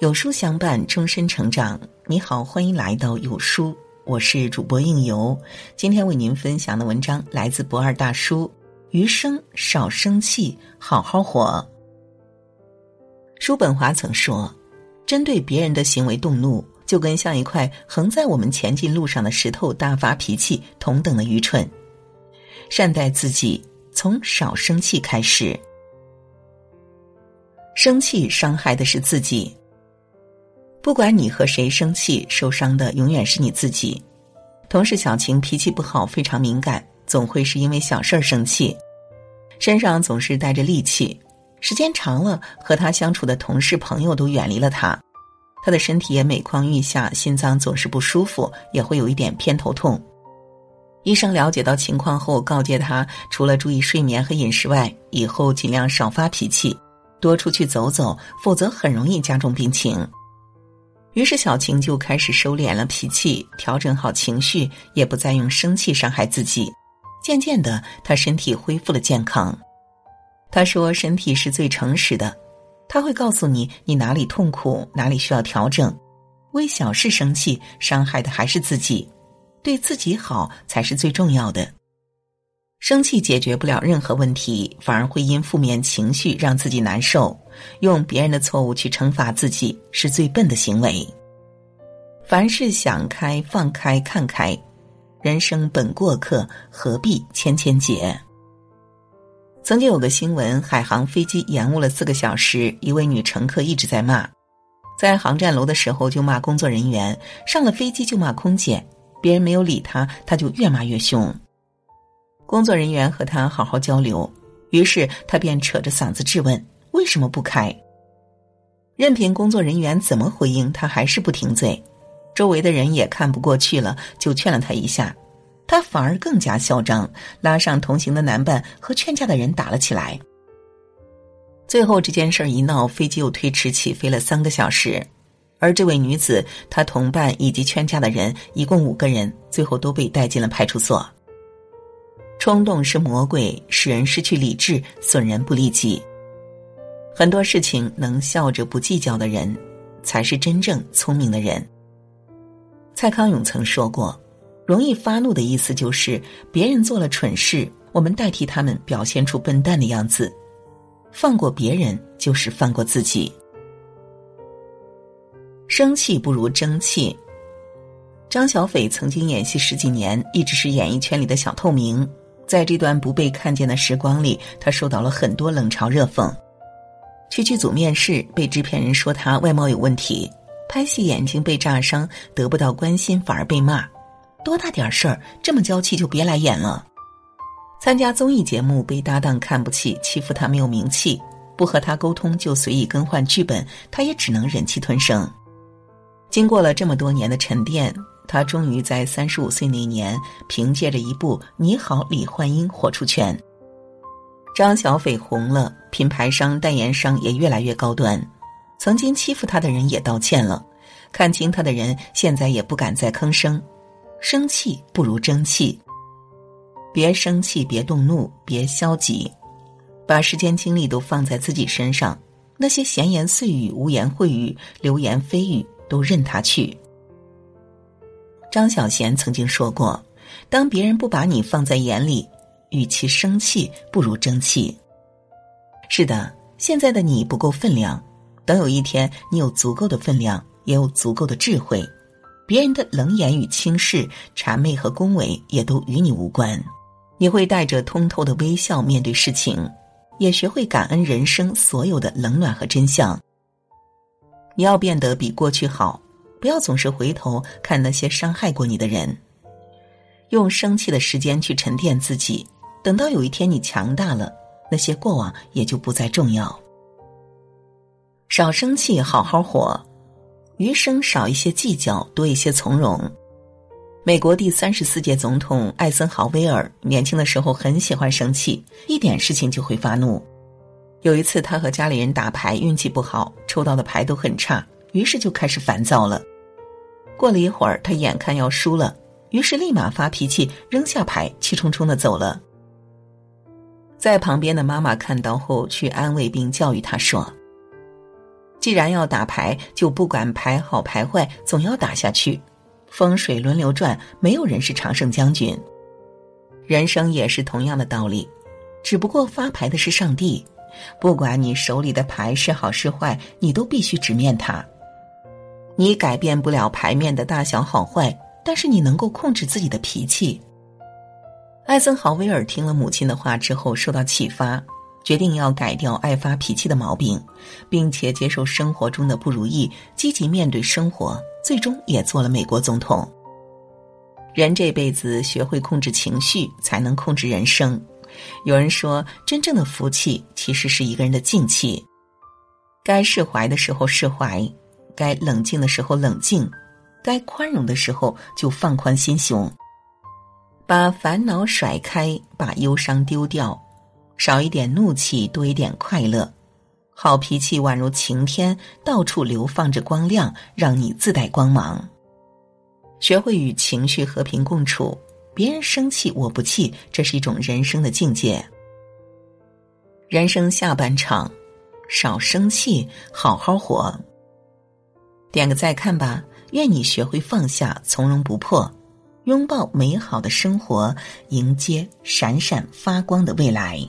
有书相伴，终身成长。你好，欢迎来到有书，我是主播应由。今天为您分享的文章来自不二大叔。余生少生气，好好活。叔本华曾说：“针对别人的行为动怒，就跟像一块横在我们前进路上的石头大发脾气同等的愚蠢。善待自己，从少生气开始。生气伤害的是自己。”不管你和谁生气，受伤的永远是你自己。同事小晴脾气不好，非常敏感，总会是因为小事儿生气，身上总是带着戾气。时间长了，和他相处的同事朋友都远离了他，他的身体也每况愈下，心脏总是不舒服，也会有一点偏头痛。医生了解到情况后，告诫他，除了注意睡眠和饮食外，以后尽量少发脾气，多出去走走，否则很容易加重病情。于是小晴就开始收敛了脾气，调整好情绪，也不再用生气伤害自己。渐渐的，她身体恢复了健康。她说：“身体是最诚实的，他会告诉你你哪里痛苦，哪里需要调整。为小事生气，伤害的还是自己。对自己好才是最重要的。生气解决不了任何问题，反而会因负面情绪让自己难受。”用别人的错误去惩罚自己是最笨的行为。凡事想开放开看开，人生本过客，何必千千结？曾经有个新闻，海航飞机延误了四个小时，一位女乘客一直在骂，在航站楼的时候就骂工作人员，上了飞机就骂空姐，别人没有理她，她就越骂越凶。工作人员和他好好交流，于是他便扯着嗓子质问。为什么不开？任凭工作人员怎么回应，他还是不停嘴。周围的人也看不过去了，就劝了他一下，他反而更加嚣张，拉上同行的男伴和劝架的人打了起来。最后这件事一闹，飞机又推迟起飞了三个小时，而这位女子、她同伴以及劝架的人一共五个人，最后都被带进了派出所。冲动是魔鬼，使人失去理智，损人不利己。很多事情能笑着不计较的人，才是真正聪明的人。蔡康永曾说过：“容易发怒的意思就是别人做了蠢事，我们代替他们表现出笨蛋的样子。放过别人就是放过自己。生气不如争气。”张小斐曾经演戏十几年，一直是演艺圈里的小透明。在这段不被看见的时光里，他受到了很多冷嘲热讽。去剧组面试，被制片人说他外貌有问题；拍戏眼睛被炸伤，得不到关心反而被骂。多大点事儿，这么娇气就别来演了。参加综艺节目被搭档看不起，欺负他没有名气，不和他沟通就随意更换剧本，他也只能忍气吞声。经过了这么多年的沉淀，他终于在三十五岁那年，凭借着一部《你好，李焕英》火出圈。张小斐红了，品牌商、代言商也越来越高端。曾经欺负他的人也道歉了，看清他的人现在也不敢再吭声。生气不如争气，别生气，别动怒，别消极，把时间精力都放在自己身上。那些闲言碎语、污言秽语、流言蜚语，都任他去。张小娴曾经说过：“当别人不把你放在眼里。”与其生气，不如争气。是的，现在的你不够分量，等有一天你有足够的分量，也有足够的智慧，别人的冷眼与轻视、谄媚和恭维也都与你无关。你会带着通透的微笑面对事情，也学会感恩人生所有的冷暖和真相。你要变得比过去好，不要总是回头看那些伤害过你的人，用生气的时间去沉淀自己。等到有一天你强大了，那些过往也就不再重要。少生气，好好活，余生少一些计较，多一些从容。美国第三十四届总统艾森豪威尔年轻的时候很喜欢生气，一点事情就会发怒。有一次，他和家里人打牌，运气不好，抽到的牌都很差，于是就开始烦躁了。过了一会儿，他眼看要输了，于是立马发脾气，扔下牌，气冲冲的走了。在旁边的妈妈看到后，去安慰并教育他说：“既然要打牌，就不管牌好牌坏，总要打下去。风水轮流转，没有人是常胜将军。人生也是同样的道理，只不过发牌的是上帝。不管你手里的牌是好是坏，你都必须直面它。你改变不了牌面的大小好坏，但是你能够控制自己的脾气。艾森豪威尔听了母亲的话之后，受到启发，决定要改掉爱发脾气的毛病，并且接受生活中的不如意，积极面对生活，最终也做了美国总统。人这辈子学会控制情绪，才能控制人生。有人说，真正的福气其实是一个人的静气，该释怀的时候释怀，该冷静的时候冷静，该宽容的时候就放宽心胸，把烦恼甩开，把忧伤丢掉，少一点怒气，多一点快乐。好脾气宛如晴天，到处流放着光亮，让你自带光芒。学会与情绪和平共处。别人生气我不气，这是一种人生的境界。人生下半场，少生气，好好活。点个再看吧，愿你学会放下，从容不迫，拥抱美好的生活，迎接闪闪发光的未来。